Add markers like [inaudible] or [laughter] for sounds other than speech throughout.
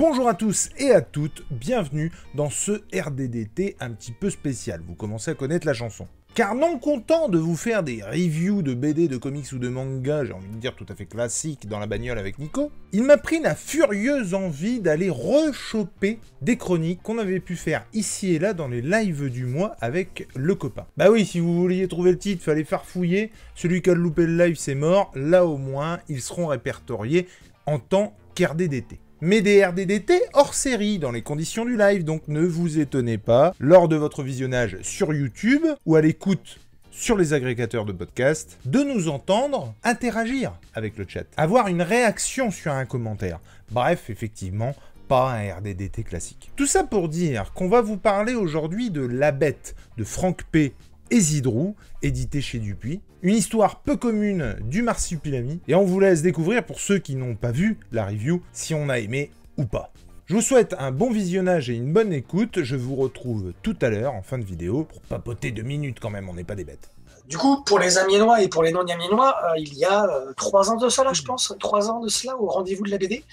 Bonjour à tous et à toutes, bienvenue dans ce RDDT un petit peu spécial. Vous commencez à connaître la chanson. Car non content de vous faire des reviews de BD, de comics ou de manga, j'ai envie de dire tout à fait classique dans la bagnole avec Nico, il m'a pris la furieuse envie d'aller rechoper des chroniques qu'on avait pu faire ici et là dans les lives du mois avec le copain. Bah oui, si vous vouliez trouver le titre, fallait farfouiller. Celui qui a loupé le live, c'est mort. Là au moins, ils seront répertoriés en tant qu'RDDT mais des RDDT hors série dans les conditions du live, donc ne vous étonnez pas, lors de votre visionnage sur YouTube ou à l'écoute sur les agrégateurs de podcasts, de nous entendre interagir avec le chat, avoir une réaction sur un commentaire. Bref, effectivement, pas un RDDT classique. Tout ça pour dire qu'on va vous parler aujourd'hui de La Bête de Franck P et Zidrou, édité chez Dupuis. Une histoire peu commune du marsupilami, et on vous laisse découvrir pour ceux qui n'ont pas vu la review si on a aimé ou pas. Je vous souhaite un bon visionnage et une bonne écoute. Je vous retrouve tout à l'heure en fin de vidéo pour papoter deux minutes quand même, on n'est pas des bêtes. Du coup, pour les Amiénois et pour les non-Amiénois, euh, il y a euh, trois ans de cela, je pense, trois ans de cela, au rendez-vous de la BD,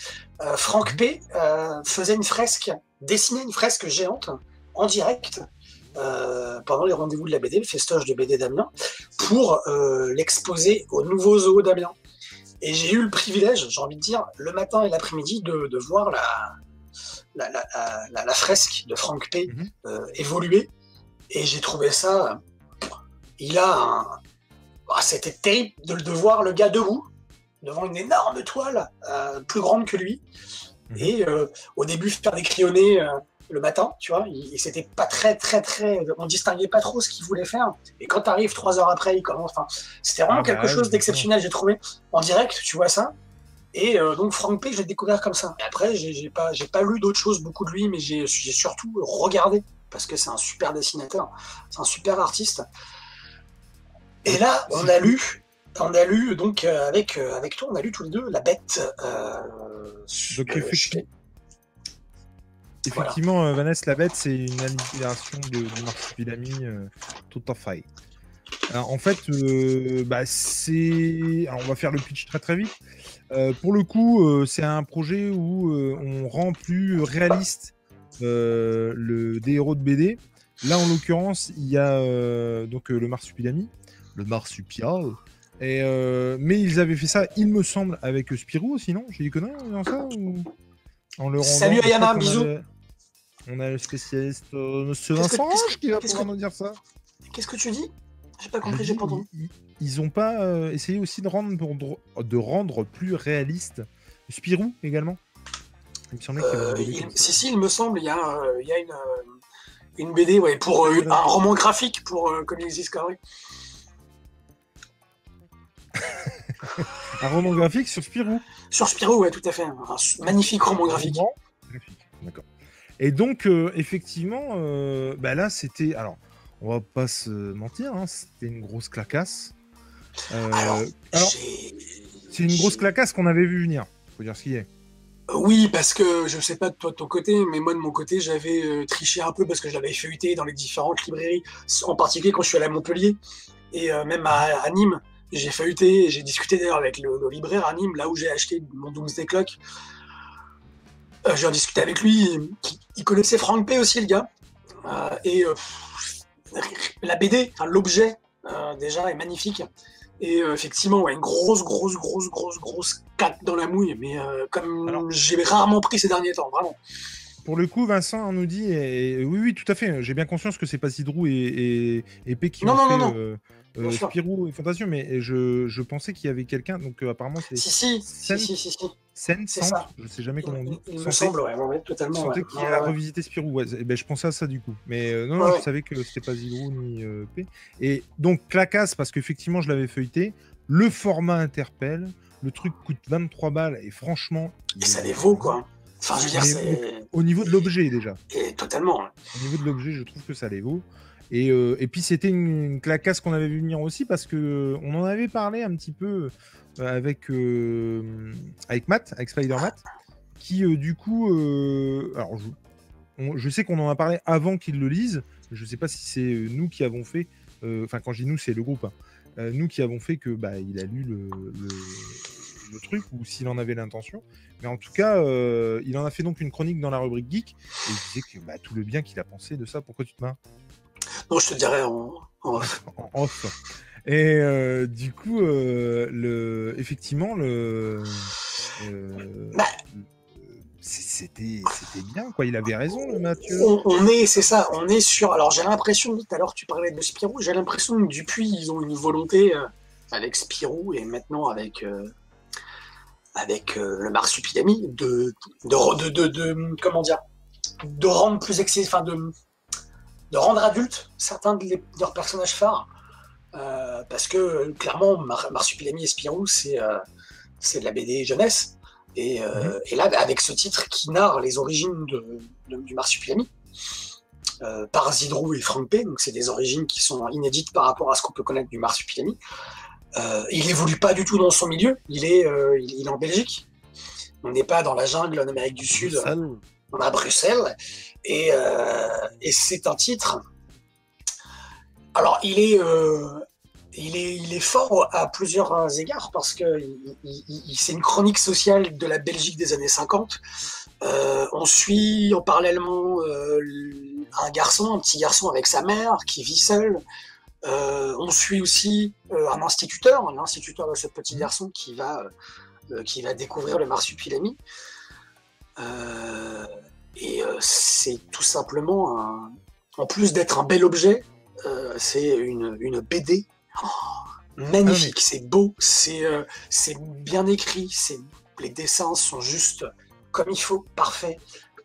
euh, Franck P faisait une fresque, dessinait une fresque géante en direct euh, pendant les rendez-vous de la BD, le festoche de BD d'Amiens, pour euh, l'exposer au nouveau zoo d'Amiens. Et j'ai eu le privilège, j'ai envie de dire, le matin et l'après-midi, de, voir la, la, fresque de Franck P mhm. euh, évoluer. Et j'ai trouvé ça. Il a un. Ah, c'était terrible de, voir le gars debout, devant une énorme toile, plus grande que lui. Mhm. Et au début, faire des crayonnés le matin, tu vois, et c'était pas très, très, très, on distinguait pas trop ce qu'il voulait faire. Et quand tu arrives trois heures après, il commence, enfin, c'était vraiment ah quelque bah chose d'exceptionnel, j'ai trouvé. En direct, tu vois ça. Et euh, donc, Frank P, je l'ai découvert comme ça. Et après, j'ai pas, pas lu d'autres choses, beaucoup de lui, mais j'ai surtout regardé, parce que c'est un super dessinateur, c'est un super artiste. Et là, on a lu, on a lu, donc, euh, avec, euh, avec toi, on a lu tous les deux La Bête. donc, Effectivement, euh, Vanessa la bête, c'est une allitération de, du marsupilami euh, en fait, euh, bah, c'est. on va faire le pitch très très vite. pour le coup, c'est un projet où on rend plus réaliste le, des héros de BD. Là, en l'occurrence, il y a donc le marsupilami, le marsupial. Mais ils avaient fait ça, il me semble, avec Spirou, sinon J'ai dit conneries dans ça Salut Ayana, bisous on a le spécialiste euh, Monsieur Vincent qui va pouvoir nous dire ça. Qu'est-ce que tu dis? J'ai pas compris, j'ai pas entendu. Ils, ont pas euh, essayé aussi de rendre, de rendre plus réaliste Spirou également Il me semblait euh, Si, si, il me semble, il y a, il y a une, une BD ouais, pour un roman graphique pour Comics Discovery. [laughs] un roman graphique sur Spirou Sur Spirou, ouais, tout à fait. Un magnifique roman graphique. D'accord. Et donc, euh, effectivement, euh, bah là, c'était. Alors, on va pas se mentir, hein, c'était une grosse clacasse. Euh, alors, c'est une grosse clacasse qu'on avait vu venir. Faut dire ce qu'il y est. Oui, parce que je sais pas de toi de ton côté, mais moi de mon côté, j'avais triché un peu parce que je l'avais feuilleté dans les différentes librairies, en particulier quand je suis allé à Montpellier et même à, Nîmes. J'ai feuilleté, j'ai discuté d'ailleurs avec le, le, libraire à Nîmes, là où j'ai acheté mon Doomsday Clock. Euh, j'ai discuté avec lui, il, connaissait Frank P aussi, le gars. Euh, et euh, la BD, l'objet, déjà, est magnifique. Et effectivement, ouais, une grosse, grosse, grosse, grosse, grosse cac dans la mouille, mais comme j'ai rarement pris ces derniers temps, vraiment. Pour le coup, Vincent nous dit, et, oui, oui, tout à fait, j'ai bien conscience que c'est pas Sidrou et, et, P qui non, ont non, fait, non, euh, Spirou et Fantasio, mais je, je, pensais qu'il y avait quelqu'un, donc euh, apparemment c'est. Si, si, si, si, si, Sen, Centre, je sais jamais comment on dit. Il, me semble, ouais, ouais, totalement. Ouais. qui a revisité Spirou, ouais. Eh ben, je pensais à ça du coup. Mais euh, non, non je savais que c'était pas Zilou ni euh, P. Et donc, clacasse, parce qu'effectivement, je l'avais feuilleté. Le format interpelle. Le truc coûte 23 balles et franchement. Et ça les vaut, quoi. Enfin, je veux dire. Au niveau de l'objet, déjà. Et totalement. Au niveau de l'objet, je trouve que ça les vaut. Euh, et, puis c'était une, clacasse qu'on avait vu venir aussi parce que on en avait parlé un petit peu euh, avec, euh, avec Matt, avec Spider Matt, qui du coup, alors je, sais qu'on en a parlé avant qu'il le lise. Je sais pas si c'est nous qui avons fait, enfin quand je dis nous, c'est le groupe. Hein. nous qui avons fait que bah, il a lu le, le truc ou s'il en avait l'intention. Mais en tout cas, euh, il en a fait donc une chronique dans la rubrique geek et il disait que bah, tout le bien qu'il a pensé de ça. Pourquoi tu te marres? Non, je te dirais en, off. en. Et euh, du coup, euh, le, effectivement, le, bah. c'était bien, quoi. Il avait raison, le Mathieu. On, est, c'est ça, on est sur. Alors, j'ai l'impression, tout à l'heure, tu parlais de Spirou, j'ai l'impression que depuis, ils ont une volonté avec Spirou et maintenant avec avec euh, le marsupilami de de, de, de, comment dire de rendre plus enfin de, de rendre adultes certains de, leurs personnages phares euh, parce que clairement marsupilami et Spirou c'est euh, c'est de la BD jeunesse et, mhm. et, là avec ce titre qui narre les origines de, du marsupilami par Zidrou et Frank P donc c'est des origines qui sont inédites par rapport à ce qu'on peut connaître du marsupilami euh, il évolue pas du tout dans son milieu. Il est, euh, il, est en Belgique. On n'est pas dans la jungle en Amérique du Sud. On est à Bruxelles. Et, euh, et c'est un titre. Alors, il est, il est, il est fort à plusieurs égards parce que c'est une chronique sociale de la Belgique des années 50. on suit en parallèlement un garçon, un petit garçon avec sa mère qui vit seul, euh, on suit aussi euh, un instituteur, un instituteur de ce petit mmh. garçon qui va, euh, qui va découvrir le marsupilami. Et c'est tout simplement, en plus d'être un bel objet, c'est une, une, BD oh, magnifique, c'est beau, c'est bien écrit, les dessins sont juste comme il faut, parfait.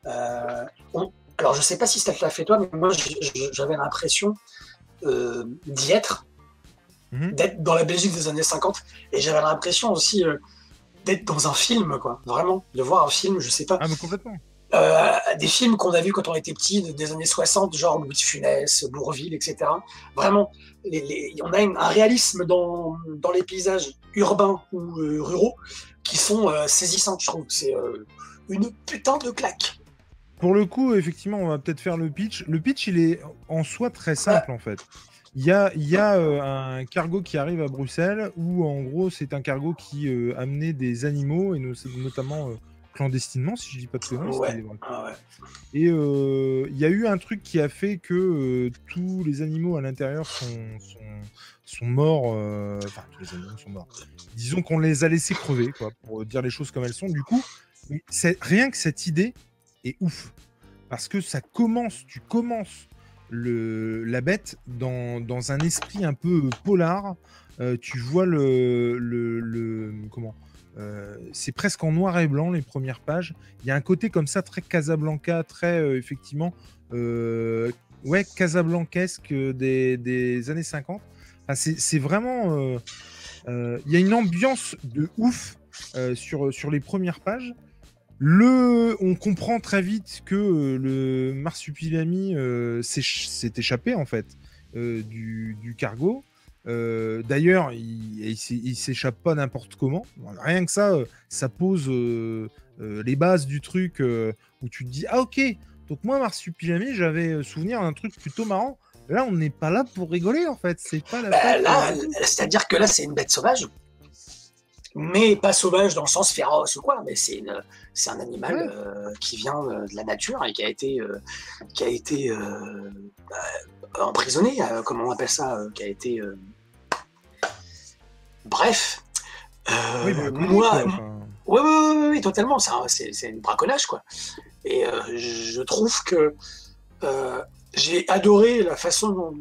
alors je sais pas si ça te l'a fait toi, mais moi j'avais l'impression euh, d'y être, mhm. d'être dans la Belgique des années 50. Et j'avais l'impression aussi euh, d'être dans un film, quoi. Vraiment, de voir un film, je sais pas. Ah, mais complètement. Euh, des films qu'on a vus quand on était petit, des années 60, genre Louis de Funès, Bourville, etc. Vraiment, on a un réalisme dans, dans, les paysages urbains ou ruraux qui sont saisissants, je trouve. C'est une putain de claque. Pour le coup, effectivement, on va peut-être faire le pitch. Le pitch, il est en soi très simple, en fait. Il y a, y a euh, un cargo qui arrive à Bruxelles où, en gros, c'est un cargo qui euh, amenait des animaux, et notamment euh, clandestinement, si je dis pas de conneries. Ah et il y a eu un truc qui a fait que tous les animaux à l'intérieur sont, sont, morts. Enfin, tous les animaux sont morts. Disons qu'on les a laissés crever, quoi, pour dire les choses comme elles sont. Du coup, rien que cette idée, est ouf. Parce que ça commence, tu commences le, la bête dans, dans un esprit un peu polar. Euh, tu vois le, le, comment euh, c'est presque en noir et blanc les premières pages. Il y a un côté comme ça très Casablanca, très euh, effectivement ouais Casablancesque des, des années 50. c'est vraiment il y a une ambiance de ouf sur, sur les premières pages. Le, on comprend très vite que euh, le marsupilami euh, s'est échappé en fait euh, du, cargo. D'ailleurs, il, il s'échappe pas n'importe comment. Rien que ça, ça pose les bases du truc où tu te dis ah ok. Donc moi marsupilami, j'avais souvenir d'un truc plutôt marrant. Là, on n'est pas là pour rigoler en fait. C'est pas la. Bah, c'est-à-dire que là, c'est une bête sauvage mais pas sauvage dans le sens féroce ou quoi, mais c'est un animal euh, qui vient euh, de la nature et qui a été euh, qui a été bah, emprisonné, comment on appelle ça, qui a été bref. Oui, bah, moi, oui, oui, oui, totalement, c'est une braconnage quoi. Et je trouve que j'ai adoré la façon dont,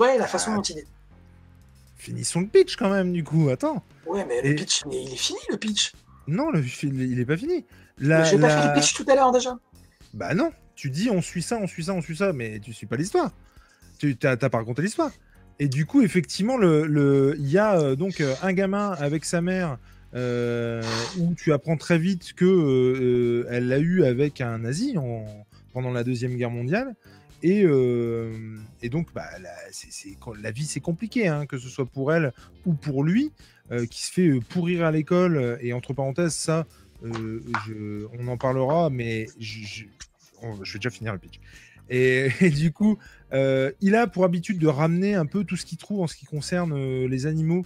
ouais, la façon ah. dont il est. Finissons le pitch quand même du coup. Attends. Ouais, mais le pitch, il est fini le pitch. Non, le, il est pas fini. J'ai pas fait le pitch tout à l'heure déjà. Bah non, tu dis on suit ça, on suit ça, on suit ça, mais tu suis pas l'histoire. Tu t'as pas raconté l'histoire. Et du coup, effectivement, il y a euh, donc euh, un gamin avec sa mère euh, où tu apprends très vite que elle l'a eu avec un nazi en, pendant la deuxième guerre mondiale. Et, donc, bah, la, vie c'est compliqué, hein, que ce soit pour elle ou pour lui. Euh, qui se fait euh, pourrir à l'école. Euh, et entre parenthèses, ça, on en parlera, mais je, vais déjà finir le pitch. [laughs] Et, du coup, il a pour habitude de ramener un peu tout ce qu'il trouve en ce qui concerne les animaux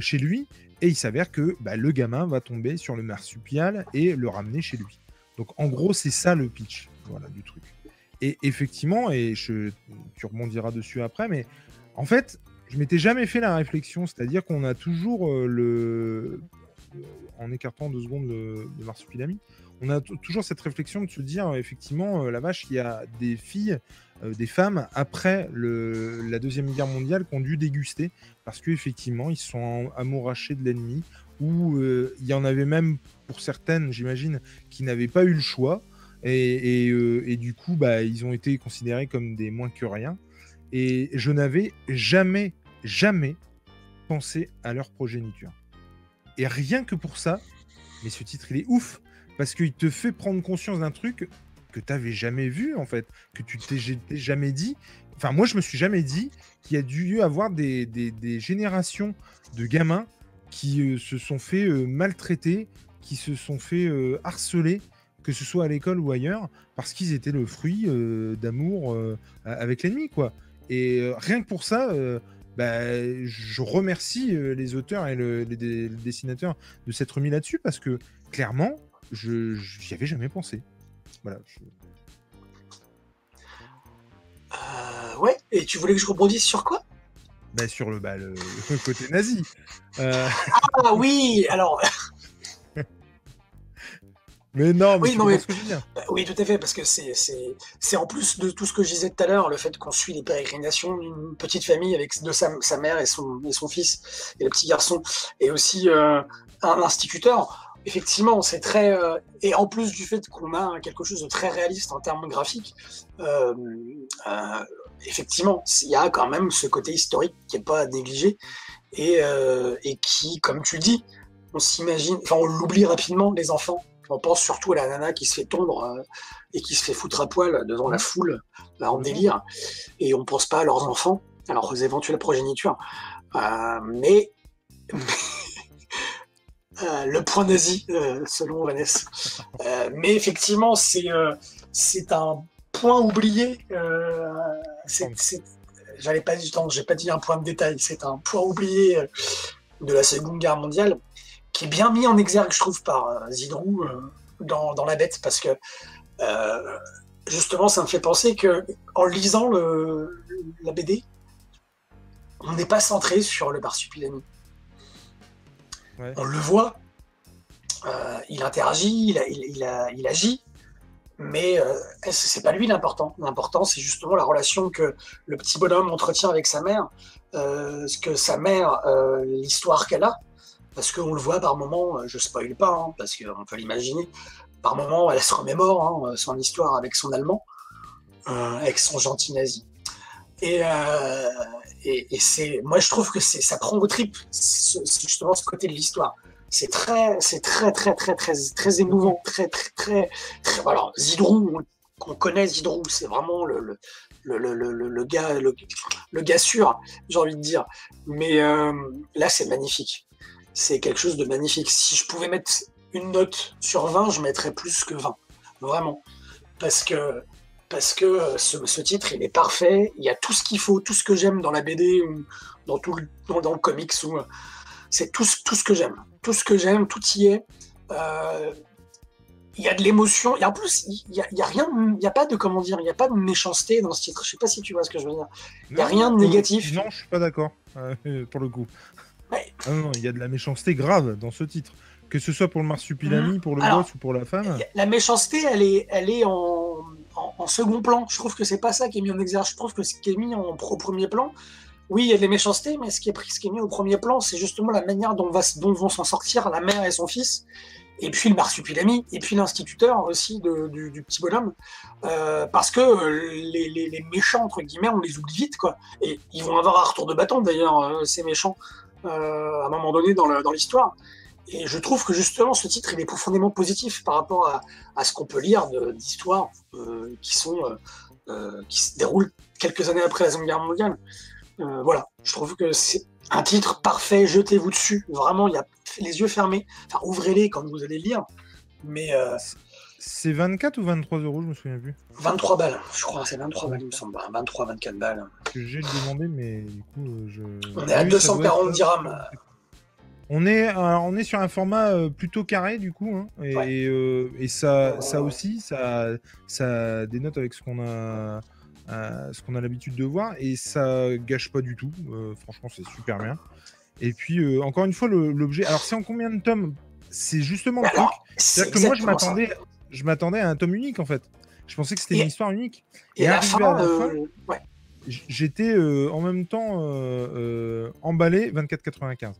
chez lui. Et il s'avère que bah, le gamin va tomber sur le marsupial et le ramener chez lui. Donc en gros, c'est ça le pitch du truc. Et effectivement, et tu rebondiras dessus après, mais en fait, je m'étais jamais fait la réflexion, c'est-à-dire qu'on a toujours euh, le. En écartant deux secondes le, le marsupilami, on a toujours cette réflexion de se dire, effectivement, euh, la vache, il y a des filles, euh, des femmes, après la Deuxième Guerre mondiale, qui ont dû déguster, parce qu'effectivement, ils sont amourachés de l'ennemi, ou il y en avait même, pour certaines, j'imagine, qui n'avaient pas eu le choix, et, et, du coup, bah, ils ont été considérés comme des moins que rien. Et je n'avais jamais jamais pensé à leur progéniture. Et rien que pour ça, mais ce titre, il est ouf, parce qu'il te fait prendre conscience d'un truc que tu n'avais jamais vu, en fait, que tu t'es jamais dit. Enfin, moi, je me suis jamais dit qu'il y a dû y avoir des, générations de gamins qui euh, se sont fait euh, maltraiter, qui se sont fait euh, harceler, que ce soit à l'école ou ailleurs, parce qu'ils étaient le fruit d'amour avec l'ennemi, quoi. Et rien que pour ça, bah, je remercie euh, les auteurs et le, les, dessinateurs de s'être mis là-dessus parce que clairement, je n'y avais jamais pensé. Voilà. Euh, ouais, et tu voulais que je rebondisse sur quoi? Bah, Sur le, bah, le, côté nazi. Euh, ah oui, alors Mais non, mais oui, non, ce que je veux dire. Bah oui, tout à fait, parce que c'est en plus de tout ce que je disais tout à l'heure, le fait qu'on suit les pérégrinations d'une petite famille avec de sa, sa, mère et son, et son fils et le petit garçon, et aussi euh, un instituteur. Effectivement, c'est très euh, et en plus du fait qu'on a quelque chose de très réaliste en termes graphiques, euh, effectivement, il y a quand même ce côté historique qui est pas à négliger et, et qui, comme tu dis, on s'imagine, enfin on l'oublie rapidement les enfants on pense surtout à la nana qui se fait tondre euh, et qui se fait foutre à poil devant la foule, en délire. Et on pense pas à leurs enfants, à leurs éventuelles progénitures. Euh, mais [laughs] euh, le point nazi, selon Vanessa. mais effectivement, c'est c'est un point oublié. J'allais pas j'ai pas dit un point de détail. C'est un point oublié de la Seconde Guerre mondiale qui est bien mis en exergue, je trouve, par euh, Zidrou euh, dans, dans, La Bête, parce que euh, justement, ça me fait penser que en lisant le, la BD, on n'est pas centré sur le marsupilami. On le voit, il interagit, il, il, il, agit, mais euh, c'est pas lui l'important? L'important, c'est justement la relation que le petit bonhomme entretient avec sa mère, ce que sa mère, l'histoire qu'elle a, parce qu'on le voit par moments, euh, je spoil pas, hein, parce qu'on peut l'imaginer, par moments, elle se remémore hein, son histoire avec son allemand, euh, avec son gentil nazi. Et, euh, c'est, moi, je trouve que ça prend au tripes, justement ce côté de l'histoire. C'est très, c'est très, très, très, très, très émouvant, très, très, très, très voilà. Zidrou, on connaît Zidrou, c'est vraiment le, le le, le, le, gars, le, gars sûr, j'ai envie de dire. Mais là, c'est magnifique c'est quelque chose de magnifique. Si je pouvais mettre une note sur 20, je mettrais plus que 20. Vraiment. Parce que, parce que euh, ce, titre, il est parfait. Il y a tout ce qu'il faut, tout ce que j'aime dans la BD ou dans, tout le, dans, le comics. Ou, euh, c'est tout, tout ce que j'aime. Tout ce que j'aime, tout y est. Euh, il y a de l'émotion. Et en plus, il n'y a, y a, rien, il n'y a pas de, comment dire, il n'y a pas de méchanceté dans ce titre. Je sais pas si tu vois ce que je veux dire. Il n'y a rien de négatif. Non, je suis pas d'accord, pour le coup. Ah non, il y a de la méchanceté grave dans ce titre. Que ce soit pour le marsupilami, mmh. pour le boss ou pour la femme. La méchanceté, elle est, elle est en, en, second plan. Je trouve que c'est pas ça qui est mis en exergue. Je trouve que ce qui est mis en premier plan, oui, il y a des méchancetés, mais ce qui est, pris, ce qui est mis au premier plan, c'est justement la manière dont, va, dont vont s'en sortir la mère et son fils, et puis le marsupilami, et puis l'instituteur aussi du, petit bonhomme, euh, parce que euh, les, les, méchants, entre guillemets, on les oublie vite, quoi. Et ils vont avoir un retour de bâton, d'ailleurs, euh, ces méchants. Euh, à un moment donné dans l'histoire. Et je trouve que justement ce titre il est profondément positif par rapport à, ce qu'on peut lire d'histoires euh, euh, qui se déroulent quelques années après la Seconde Guerre mondiale. voilà, je trouve que c'est un titre parfait. Jetez-vous dessus, vraiment. Il y a les yeux fermés. Enfin, ouvrez-les quand vous allez lire. Mais c'est 24 ou 23 euros, je me souviens plus. 23 balles, je crois, c'est 23 balles, il me semble. 23, 24 balles. J'ai demandé, mais du coup, je. On est à 240 dirhams. On est, on est sur un format euh, plutôt carré du coup, hein, et, euh, et, ça, ça aussi, ça, ça dénote avec ce qu'on a, ce qu'on a l'habitude de voir, et ça gâche pas du tout. franchement, c'est super bien. Et puis encore une fois, l'objet. Alors, c'est en combien de tomes? C'est justement le truc. C'est-à-dire que moi, je m'attendais, je m'attendais à un tome unique en fait. Je pensais que c'était une histoire unique. Et, à, la fin, ouais j'étais euh, en même temps euh, euh, emballé 24,95.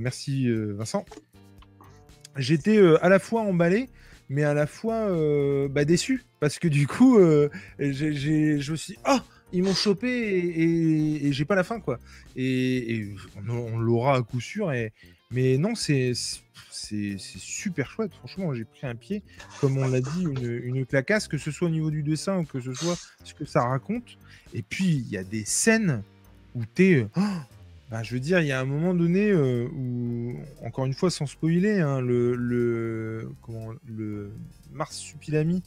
merci Vincent. J'étais à la fois emballé, mais à la fois bah, déçu parce que du coup, je me suis dit, oh, ils m'ont chopé et, j'ai pas la fin quoi. Et, on, l'aura à coup sûr. Mais non, c'est super chouette. Franchement, j'ai pris un pied, comme on l'a dit, une, une, clacasse, que ce soit au niveau du dessin ou que ce soit ce que ça raconte. Et puis, il y a des scènes où tu es. Oh, bah, je veux dire, il y a un moment donné euh, où, encore une fois, sans spoiler, hein, le, le, comment, le Marsupilami,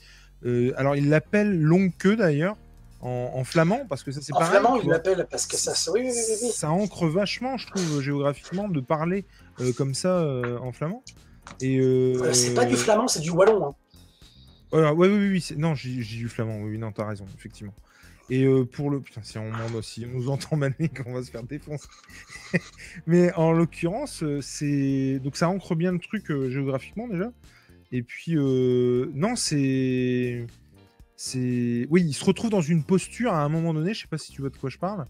euh, alors il l'appelle longue queue d'ailleurs, en, flamand, parce que ça c'est pareil. En flamand, il l'appelle parce que ça, oui, oui, oui, ça ancre vachement, je trouve, géographiquement, de parler euh, comme ça en flamand. Et c'est pas du flamand, c'est du wallon. Hein. oui, oui, oui, non, j'ai du flamand, oui, non, t'as raison, effectivement. Et euh, pour le. Putain, si on, aussi, on nous entend mal, [laughs] qu'on va se faire défoncer. [laughs] Mais en l'occurrence, euh, c'est. Donc ça ancre bien le truc euh, géographiquement déjà. Et puis, non, c'est. C'est. Oui, il se retrouve dans une posture à un moment donné, je sais pas si tu vois de quoi je parle.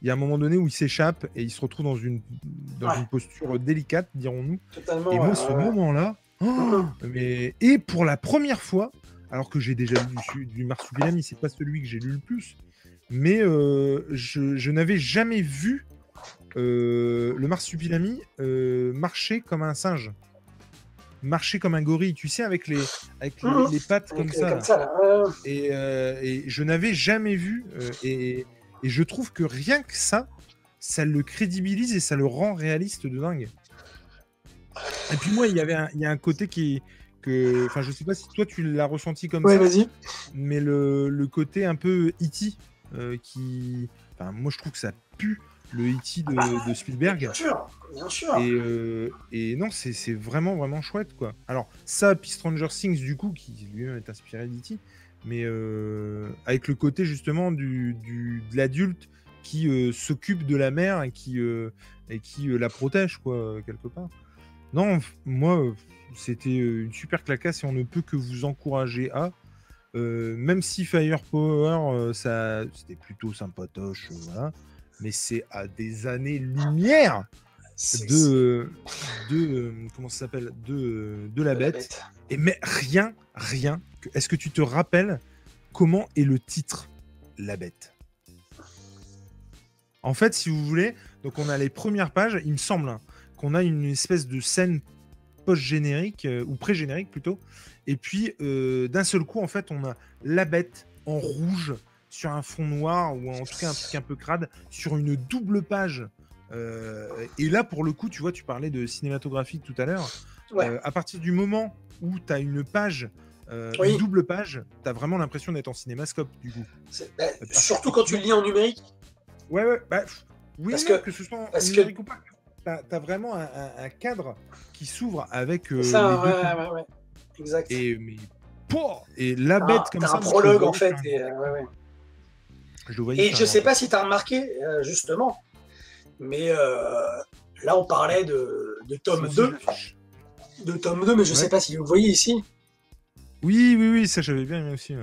Il y a un moment donné où il s'échappe et il se retrouve dans une, dans une posture délicate, dirons-nous. Et moi, ce moment-là. [clears throat] Oh, mais... Et pour la première fois, alors que j'ai déjà lu du, du Marsupilami, c'est pas celui que j'ai lu le plus, mais euh, je, n'avais jamais vu euh, le Marsupilami euh, marcher comme un singe, marcher comme un gorille, tu sais, avec les, avec les, mmh. pattes comme ça. et, je n'avais jamais vu, et, je trouve que rien que ça, ça le crédibilise et ça le rend réaliste de dingue. Et puis moi, il y avait il y a un côté qui, que, enfin, je sais pas si toi tu l'as ressenti comme ouais, vas-y. mais le, le, côté un peu E.T. Euh, qui, enfin, moi je trouve que ça pue le E.T. De, ah bah, de, Spielberg. Bien sûr, bien sûr. Et, euh, et non, c'est vraiment vraiment chouette quoi. Alors ça, puis Stranger Things du coup, qui lui-même est inspiré d'E.T. Mais euh, avec le côté justement du, du de l'adulte qui s'occupe de la mère et qui, et qui la protège quoi quelque part. Non, moi c'était une super clacasse et on ne peut que vous encourager à. même si Firepower, ça, c'était plutôt sympatoche, voilà, mais c'est à des années-lumière de, de comment ça s'appelle de, de la bête. Et mais rien, rien. Est-ce que tu te rappelles comment est le titre La bête? En fait, si vous voulez, donc on a les premières pages. Il me semble hein, qu'on a une espèce de scène post-générique, euh, ou pré-générique plutôt. Et puis, euh, d'un seul coup, en fait, on a la bête en rouge sur un fond noir, ou en tout cas un truc un peu crade, sur une double page. Euh, et là, pour le coup, tu vois, tu parlais de cinématographique tout à l'heure. à partir du moment où tu as une page une double page, tu as vraiment l'impression d'être en cinémascope, du coup. Bah, surtout quand tu le lis en numérique. Ouais, ouais, bah, oui, parce que, que ce soit en numérique ou pas tu as, vraiment un, cadre qui s'ouvre avec. Euh, ça, ouais, ouais, ouais, exact. Et, mais, et la bête comme ça. un prologue en fait. Et, euh, ouais, je et je sais pas si tu as remarqué, euh, justement, mais là on parlait de, de tome 2. De tome 2, mais je sais pas si vous voyez ici. Oui, oui, oui, ça j'avais bien aimé aussi.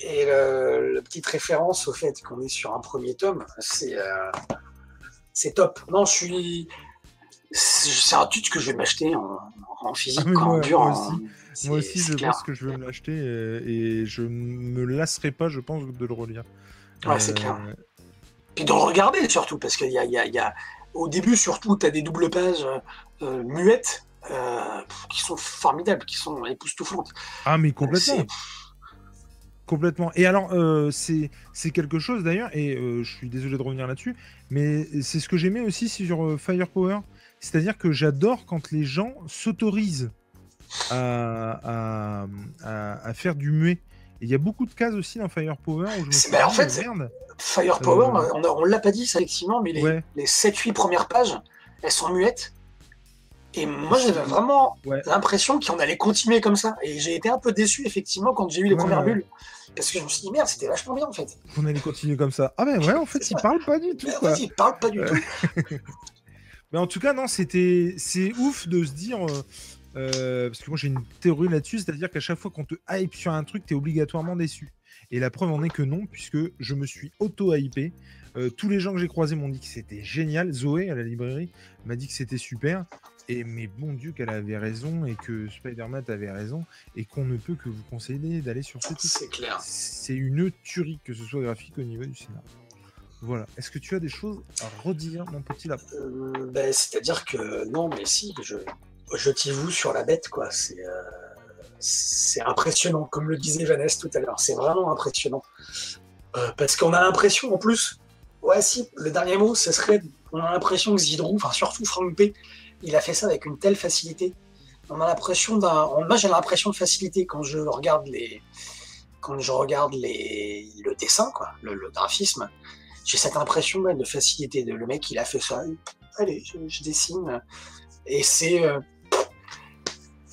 Et la petite référence au fait qu'on est sur un premier tome, c'est c'est top. Non, je suis c'est un titre que je vais m'acheter en, physique, ah, en dur. Moi aussi, je pense que je vais me l'acheter et, je me lasserai pas, je pense, de le relire. Ouais, c'est clair. Euh, Puis de le regarder surtout, parce qu'il y a, y, a, au début, surtout, tu as des doubles pages euh, muettes euh, qui sont formidables, qui sont époustouflantes. Ah, mais complètement. Complètement. Et alors, c'est quelque chose d'ailleurs, et je suis désolé de revenir là-dessus, mais c'est ce que j'aimais aussi sur Firepower, c'est-à-dire que j'adore quand les gens s'autorisent à, faire du muet. Il y a beaucoup de cases aussi dans Firepower où je me suis bah, en fait, Firepower, euh, on, on l'a pas dit, ça, effectivement, mais les, les 7-8 premières pages, elles sont muettes. Et moi, j'avais vraiment l'impression qu'on allait continuer comme ça. Et j'ai été un peu déçu, effectivement, quand j'ai eu les premières bulles. Parce que je me suis dit, merde, c'était vachement bien, en fait. On allait continuer comme ça. Ah, ben ouais, en [laughs] fait, il parle pas du tout. En fait, il parle pas du tout. Mais en tout cas, non, c'était. C'est ouf de se dire. Euh, parce que moi, j'ai une théorie là-dessus, c'est-à-dire qu'à chaque fois qu'on te hype sur un truc, t'es obligatoirement déçu. Et la preuve en est que non, puisque je me suis auto-hypé. Euh, tous les gens que j'ai croisés m'ont dit que c'était génial. Zoé, à la librairie, m'a dit que c'était super. Et mais bon Dieu qu'elle avait raison et que Spider-Man avait raison et qu'on ne peut que vous conseiller d'aller sur ce titre. C'est clair. C'est une tuerie que ce soit graphique au niveau du scénario. Voilà. Est-ce que tu as des choses à redire, mon petit lapin? Euh, ben, C'est-à-dire que non, mais si, je, jetez-vous sur la bête, quoi. C'est euh, c'est impressionnant, comme le disait Vanessa tout à l'heure. C'est vraiment impressionnant. Euh, parce qu'on a l'impression, en plus, ouais, si, le dernier mot, ce serait, on a l'impression que Zidrou, enfin surtout Frank P, il a fait ça avec une telle facilité. On a l'impression d'un. Moi, j'ai l'impression de facilité quand je regarde les. Quand je regarde les... le dessin, quoi, le, graphisme, j'ai cette impression de facilité. De, le mec, il a fait ça. Allez, je, dessine. Et c'est. Euh,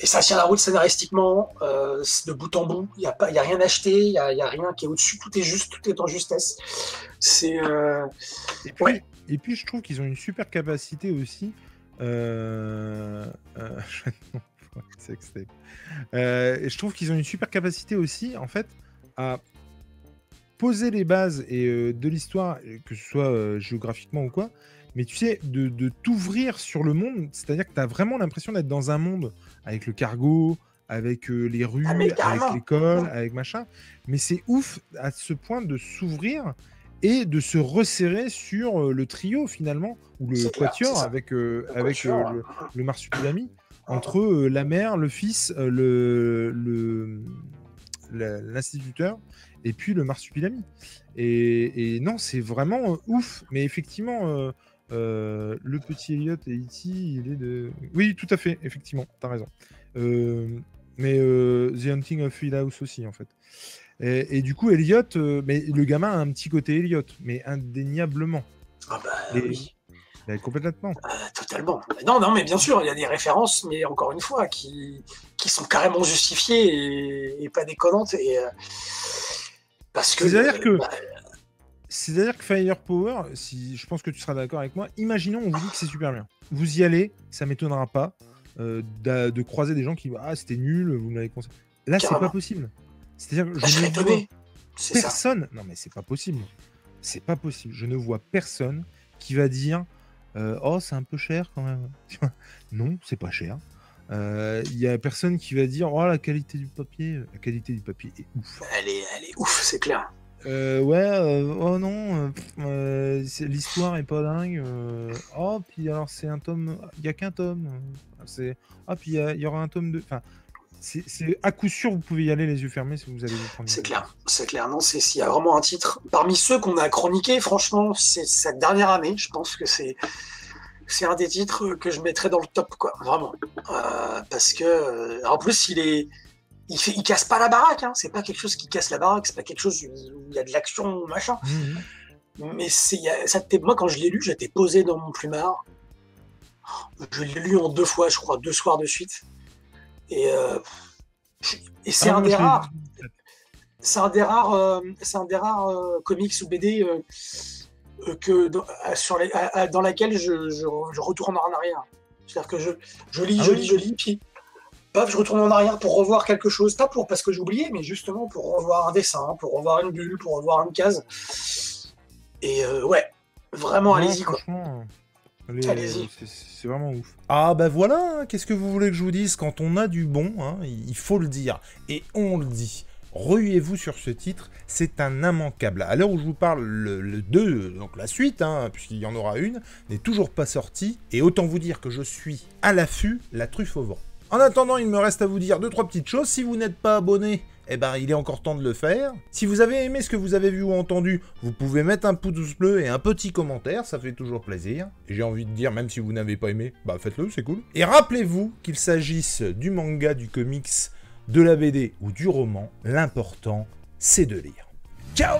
et ça tient la route scénaristiquement, euh, de bout en bout. Il n'y a, pas, y a rien acheté, il n'y a, y a, rien qui est au-dessus. Tout est juste, tout est en justesse. C'est. Euh, et, puis, et puis, je trouve qu'ils ont une super capacité aussi [laughs] euh, et je trouve qu'ils ont une super capacité aussi, en fait, à poser les bases et de l'histoire, que ce soit géographiquement ou quoi, mais tu sais, de, t'ouvrir sur le monde, c'est-à-dire que tu as vraiment l'impression d'être dans un monde avec le cargo, avec les rues, ah, avec l'école, avec machin. Mais c'est ouf à ce point de s'ouvrir et de se resserrer sur euh, le trio finalement, ou le quatuor avec, euh, avec euh, le, marsupilami, entre la mère, le fils, le, l'instituteur et puis le marsupilami. Et, et non, c'est vraiment ouf, mais effectivement, le petit Elliot et E.T., il est de. Oui, tout à fait, effectivement, t'as raison. mais The Hunting of Hill House aussi, en fait. Et, du coup, Elliot, euh, mais le gamin a un petit côté Elliot, mais indéniablement. Ah bah oui. complètement. Euh, totalement. Non, non, mais bien sûr, il y a des références, mais encore une fois, qui, qui sont carrément justifiées et, pas déconnantes. Et, euh, parce que. C'est-à-dire que. Bah, c'est-à-dire que Firepower, si je pense que tu seras d'accord avec moi, imaginons on vous dit que c'est super bien. Vous y allez, ça m'étonnera pas de, croiser des gens qui ah c'était nul, vous m'avez conseillé. Là c'est pas possible. C'est-à-dire que je, bah, ne vois personne. Non, mais c'est pas possible. C'est pas possible. Je ne vois personne qui va dire euh, Oh, c'est un peu cher quand même. [laughs] non, c'est pas cher. Il euh, y a personne qui va dire Oh, la qualité du papier. La qualité du papier est ouf. Elle est, elle est ouf, c'est clair. Euh, ouais, oh non, l'histoire est pas dingue. oh, puis alors c'est un tome, il y a qu'un tome. C'est, ah, puis il y, aura un tome de. Enfin, c'est à coup sûr, vous pouvez y aller les yeux fermés si vous allez vous prendre. C'est clair, c'est clair. Non, c'est s'il y a vraiment un titre parmi ceux qu'on a chroniqués, franchement, c'est cette dernière année. Je pense que c'est c'est un des titres que je mettrais dans le top, quoi, vraiment. Euh, parce que euh, en plus, il est il, fait, il casse pas la baraque. Hein. C'est pas quelque chose qui casse la baraque. C'est pas quelque chose où il y a de l'action machin. Mmh, mmh. Mais ça. Moi, quand je l'ai lu, j'étais posé dans mon plumard. Je l'ai lu en deux fois, je crois, deux soirs de suite. Et, euh, et c'est, ah, un des rares, c'est un des rares, euh, c'est un des rares euh, comics ou BD que dans, sur les, dans laquelle je, je, retourne en arrière. C'est-à-dire que je, je lis, ah je lis, je lis, puis paf, je retourne en arrière pour revoir quelque chose, pas pour parce que j'ai oublié, mais justement pour revoir un dessin, pour revoir une bulle, pour revoir une case. Et ouais, vraiment, allez-y quoi. C'est vraiment ouf. Ah bah voilà, hein, qu'est-ce que vous voulez que je vous dise? Quand on a du bon, hein, il faut le dire. Et on le dit. Ruez-vous sur ce titre, c'est un immanquable. À l'heure où je vous parle, le, 2, donc la suite, hein, puisqu'il y en aura une, n'est toujours pas sorti. Et autant vous dire que je suis à l'affût, la truffe au vent. En attendant, il me reste à vous dire deux trois petites choses. Si vous n'êtes pas abonné, eh ben il est encore temps de le faire. Si vous avez aimé ce que vous avez vu ou entendu, vous pouvez mettre un pouce bleu et un petit commentaire, ça fait toujours plaisir. Et j'ai envie de dire, même si vous n'avez pas aimé, bah faites-le, c'est cool. Et rappelez-vous qu'il s'agisse du manga, du comics, de la BD ou du roman, l'important c'est de lire. Ciao